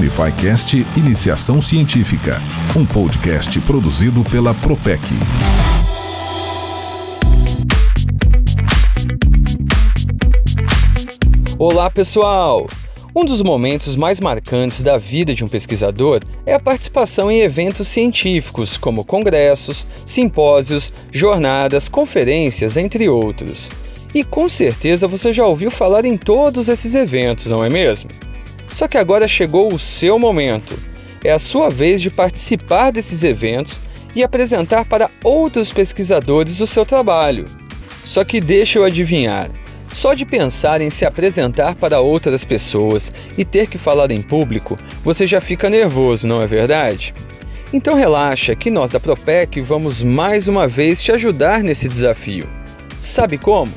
UnifiCast Iniciação Científica, um podcast produzido pela Propec. Olá, pessoal! Um dos momentos mais marcantes da vida de um pesquisador é a participação em eventos científicos, como congressos, simpósios, jornadas, conferências, entre outros. E com certeza você já ouviu falar em todos esses eventos, não é mesmo? Só que agora chegou o seu momento. É a sua vez de participar desses eventos e apresentar para outros pesquisadores o seu trabalho. Só que deixa eu adivinhar. Só de pensar em se apresentar para outras pessoas e ter que falar em público, você já fica nervoso, não é verdade? Então relaxa que nós da Propec vamos mais uma vez te ajudar nesse desafio. Sabe como?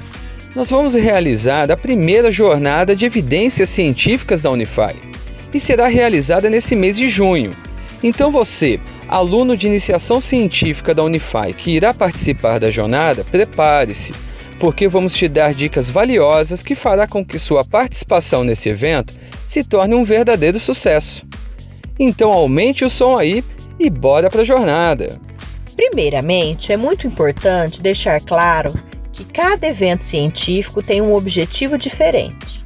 Nós vamos realizar a primeira jornada de evidências científicas da Unify e será realizada nesse mês de junho. Então você, aluno de iniciação científica da Unify que irá participar da jornada, prepare-se porque vamos te dar dicas valiosas que fará com que sua participação nesse evento se torne um verdadeiro sucesso. Então aumente o som aí e bora para a jornada. Primeiramente, é muito importante deixar claro que cada evento científico tem um objetivo diferente.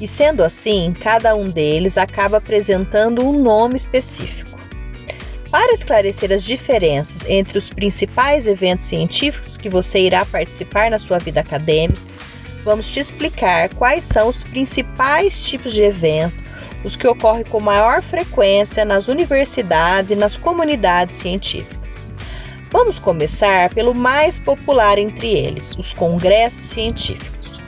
E sendo assim, cada um deles acaba apresentando um nome específico. Para esclarecer as diferenças entre os principais eventos científicos que você irá participar na sua vida acadêmica, vamos te explicar quais são os principais tipos de evento, os que ocorrem com maior frequência nas universidades e nas comunidades científicas. Vamos começar pelo mais popular entre eles, os congressos científicos.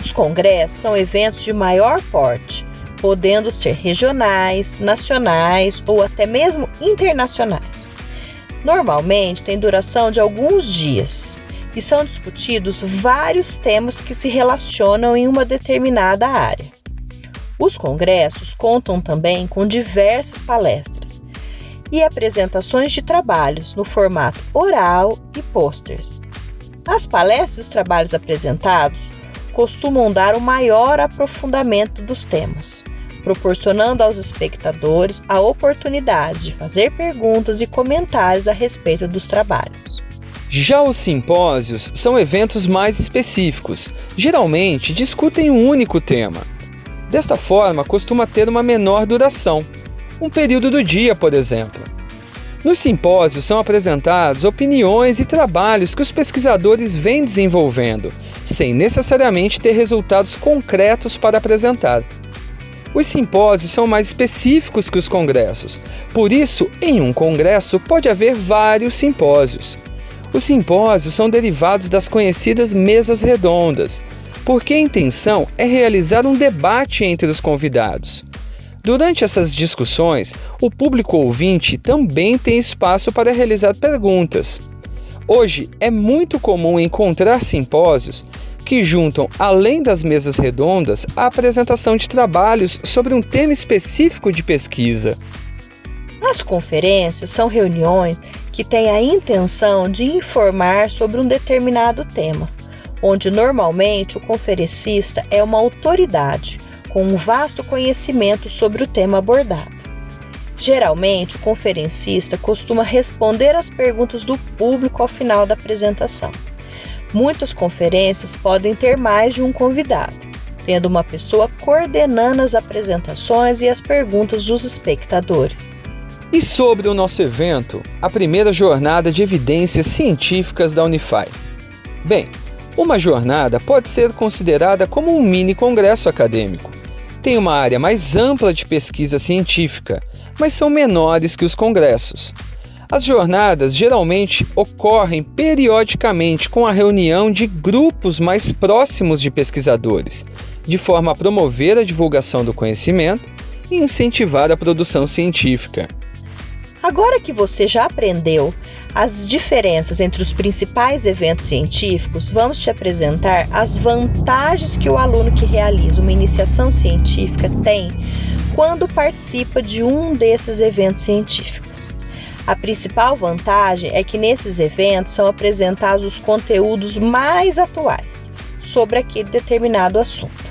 Os congressos são eventos de maior porte, podendo ser regionais, nacionais ou até mesmo internacionais. Normalmente tem duração de alguns dias e são discutidos vários temas que se relacionam em uma determinada área. Os congressos contam também com diversas palestras e apresentações de trabalhos no formato oral e posters. As palestras e os trabalhos apresentados costumam dar o maior aprofundamento dos temas, proporcionando aos espectadores a oportunidade de fazer perguntas e comentários a respeito dos trabalhos. Já os simpósios são eventos mais específicos, geralmente discutem um único tema. Desta forma, costuma ter uma menor duração, um período do dia, por exemplo. Nos simpósios são apresentados opiniões e trabalhos que os pesquisadores vêm desenvolvendo, sem necessariamente ter resultados concretos para apresentar. Os simpósios são mais específicos que os congressos, por isso, em um congresso pode haver vários simpósios. Os simpósios são derivados das conhecidas mesas redondas, porque a intenção é realizar um debate entre os convidados. Durante essas discussões, o público ouvinte também tem espaço para realizar perguntas. Hoje é muito comum encontrar simpósios que juntam, além das mesas redondas, a apresentação de trabalhos sobre um tema específico de pesquisa. As conferências são reuniões que têm a intenção de informar sobre um determinado tema, onde normalmente o conferencista é uma autoridade com um vasto conhecimento sobre o tema abordado. Geralmente, o conferencista costuma responder às perguntas do público ao final da apresentação. Muitas conferências podem ter mais de um convidado, tendo uma pessoa coordenando as apresentações e as perguntas dos espectadores. E sobre o nosso evento, a primeira jornada de evidências científicas da Unify. Bem, uma jornada pode ser considerada como um mini congresso acadêmico. Tem uma área mais ampla de pesquisa científica, mas são menores que os congressos. As jornadas geralmente ocorrem periodicamente com a reunião de grupos mais próximos de pesquisadores, de forma a promover a divulgação do conhecimento e incentivar a produção científica. Agora que você já aprendeu as diferenças entre os principais eventos científicos, vamos te apresentar as vantagens que o aluno que realiza uma iniciação científica tem quando participa de um desses eventos científicos. A principal vantagem é que nesses eventos são apresentados os conteúdos mais atuais sobre aquele determinado assunto.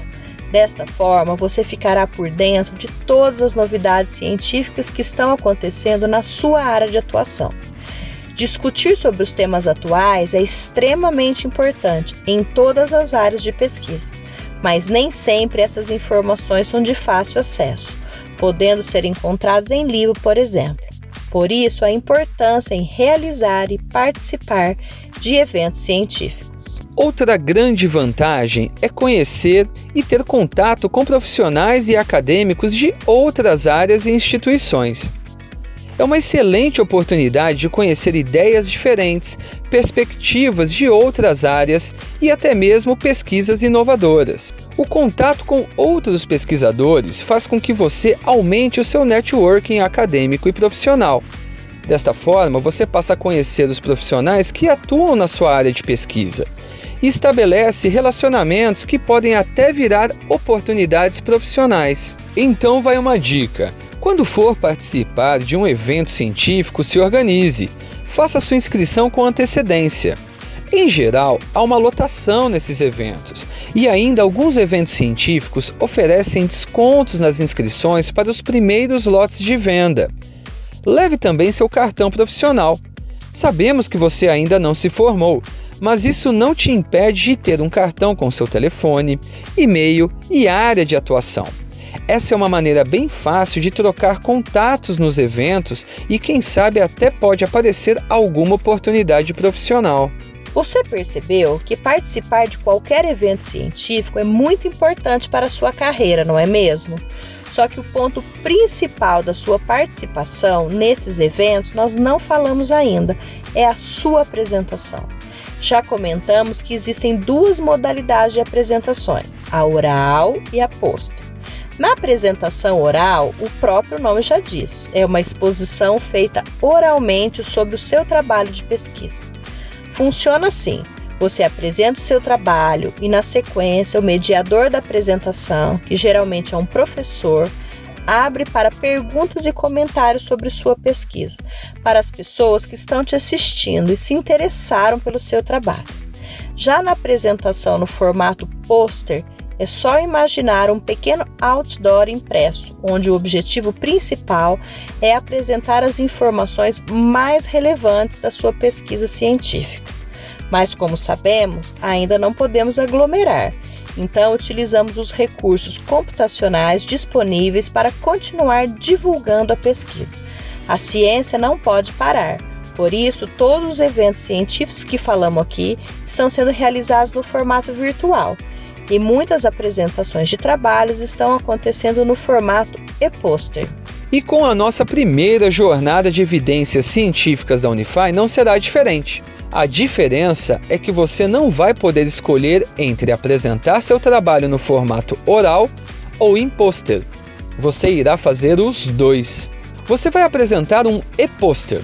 Desta forma, você ficará por dentro de todas as novidades científicas que estão acontecendo na sua área de atuação. Discutir sobre os temas atuais é extremamente importante em todas as áreas de pesquisa, mas nem sempre essas informações são de fácil acesso, podendo ser encontradas em livro, por exemplo. Por isso, a importância em realizar e participar de eventos científicos. Outra grande vantagem é conhecer e ter contato com profissionais e acadêmicos de outras áreas e instituições. É uma excelente oportunidade de conhecer ideias diferentes, perspectivas de outras áreas e até mesmo pesquisas inovadoras. O contato com outros pesquisadores faz com que você aumente o seu networking acadêmico e profissional. Desta forma, você passa a conhecer os profissionais que atuam na sua área de pesquisa e estabelece relacionamentos que podem até virar oportunidades profissionais. Então, vai uma dica. Quando for participar de um evento científico, se organize. Faça sua inscrição com antecedência. Em geral, há uma lotação nesses eventos e ainda alguns eventos científicos oferecem descontos nas inscrições para os primeiros lotes de venda. Leve também seu cartão profissional. Sabemos que você ainda não se formou, mas isso não te impede de ter um cartão com seu telefone, e-mail e área de atuação. Essa é uma maneira bem fácil de trocar contatos nos eventos e, quem sabe, até pode aparecer alguma oportunidade profissional. Você percebeu que participar de qualquer evento científico é muito importante para a sua carreira, não é mesmo? Só que o ponto principal da sua participação nesses eventos nós não falamos ainda, é a sua apresentação. Já comentamos que existem duas modalidades de apresentações, a oral e a pôster. Na apresentação oral, o próprio nome já diz, é uma exposição feita oralmente sobre o seu trabalho de pesquisa. Funciona assim: você apresenta o seu trabalho e, na sequência, o mediador da apresentação, que geralmente é um professor, abre para perguntas e comentários sobre sua pesquisa, para as pessoas que estão te assistindo e se interessaram pelo seu trabalho. Já na apresentação no formato pôster, é só imaginar um pequeno outdoor impresso, onde o objetivo principal é apresentar as informações mais relevantes da sua pesquisa científica. Mas, como sabemos, ainda não podemos aglomerar, então utilizamos os recursos computacionais disponíveis para continuar divulgando a pesquisa. A ciência não pode parar. Por isso, todos os eventos científicos que falamos aqui estão sendo realizados no formato virtual e muitas apresentações de trabalhos estão acontecendo no formato e-poster. E com a nossa primeira jornada de evidências científicas da Unify não será diferente. A diferença é que você não vai poder escolher entre apresentar seu trabalho no formato oral ou em pôster. Você irá fazer os dois. Você vai apresentar um e-pôster.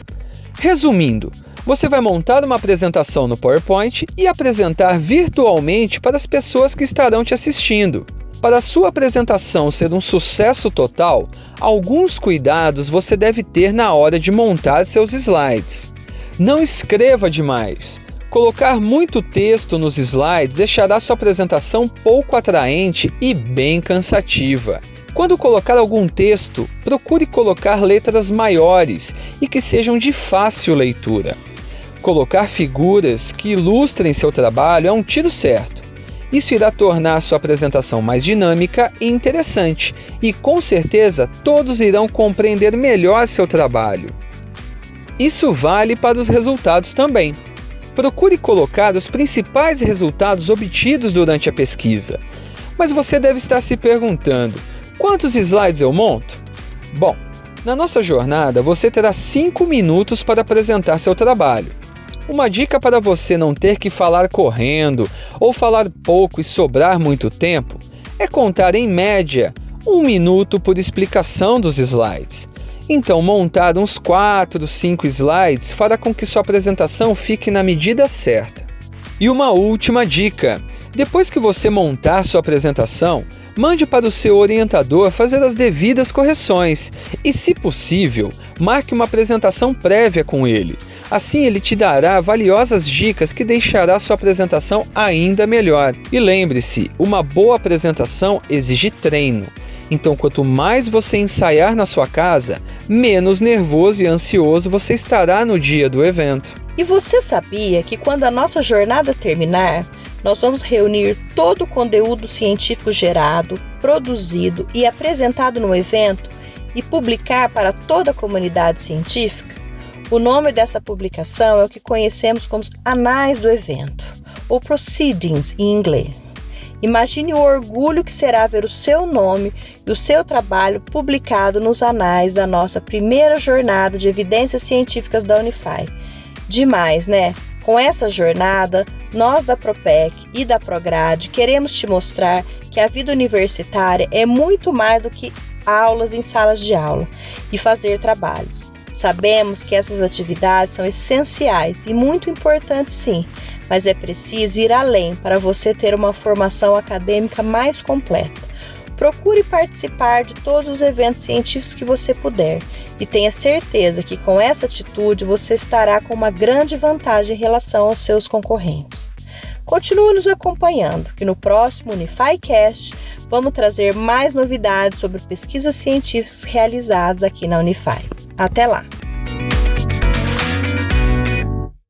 Resumindo, você vai montar uma apresentação no PowerPoint e apresentar virtualmente para as pessoas que estarão te assistindo. Para a sua apresentação ser um sucesso total, alguns cuidados você deve ter na hora de montar seus slides. Não escreva demais. Colocar muito texto nos slides deixará sua apresentação pouco atraente e bem cansativa. Quando colocar algum texto, procure colocar letras maiores e que sejam de fácil leitura. Colocar figuras que ilustrem seu trabalho é um tiro certo. Isso irá tornar sua apresentação mais dinâmica e interessante, e com certeza todos irão compreender melhor seu trabalho. Isso vale para os resultados também. Procure colocar os principais resultados obtidos durante a pesquisa. Mas você deve estar se perguntando: quantos slides eu monto? Bom, na nossa jornada você terá 5 minutos para apresentar seu trabalho. Uma dica para você não ter que falar correndo ou falar pouco e sobrar muito tempo é contar em média um minuto por explicação dos slides. Então, montar uns 4, 5 slides fará com que sua apresentação fique na medida certa. E uma última dica: depois que você montar sua apresentação, mande para o seu orientador fazer as devidas correções e, se possível, marque uma apresentação prévia com ele Assim, ele te dará valiosas dicas que deixará sua apresentação ainda melhor. E lembre-se, uma boa apresentação exige treino. Então, quanto mais você ensaiar na sua casa, menos nervoso e ansioso você estará no dia do evento. E você sabia que quando a nossa jornada terminar, nós vamos reunir todo o conteúdo científico gerado, produzido e apresentado no evento e publicar para toda a comunidade científica? O nome dessa publicação é o que conhecemos como Anais do Evento, ou Proceedings em inglês. Imagine o orgulho que será ver o seu nome e o seu trabalho publicado nos anais da nossa primeira jornada de evidências científicas da Unify. Demais, né? Com essa jornada, nós da Propec e da Prograde queremos te mostrar que a vida universitária é muito mais do que aulas em salas de aula e fazer trabalhos. Sabemos que essas atividades são essenciais e muito importantes, sim, mas é preciso ir além para você ter uma formação acadêmica mais completa. Procure participar de todos os eventos científicos que você puder e tenha certeza que com essa atitude você estará com uma grande vantagem em relação aos seus concorrentes. Continue nos acompanhando, que no próximo UnifyCast vamos trazer mais novidades sobre pesquisas científicas realizadas aqui na Unify. Até lá!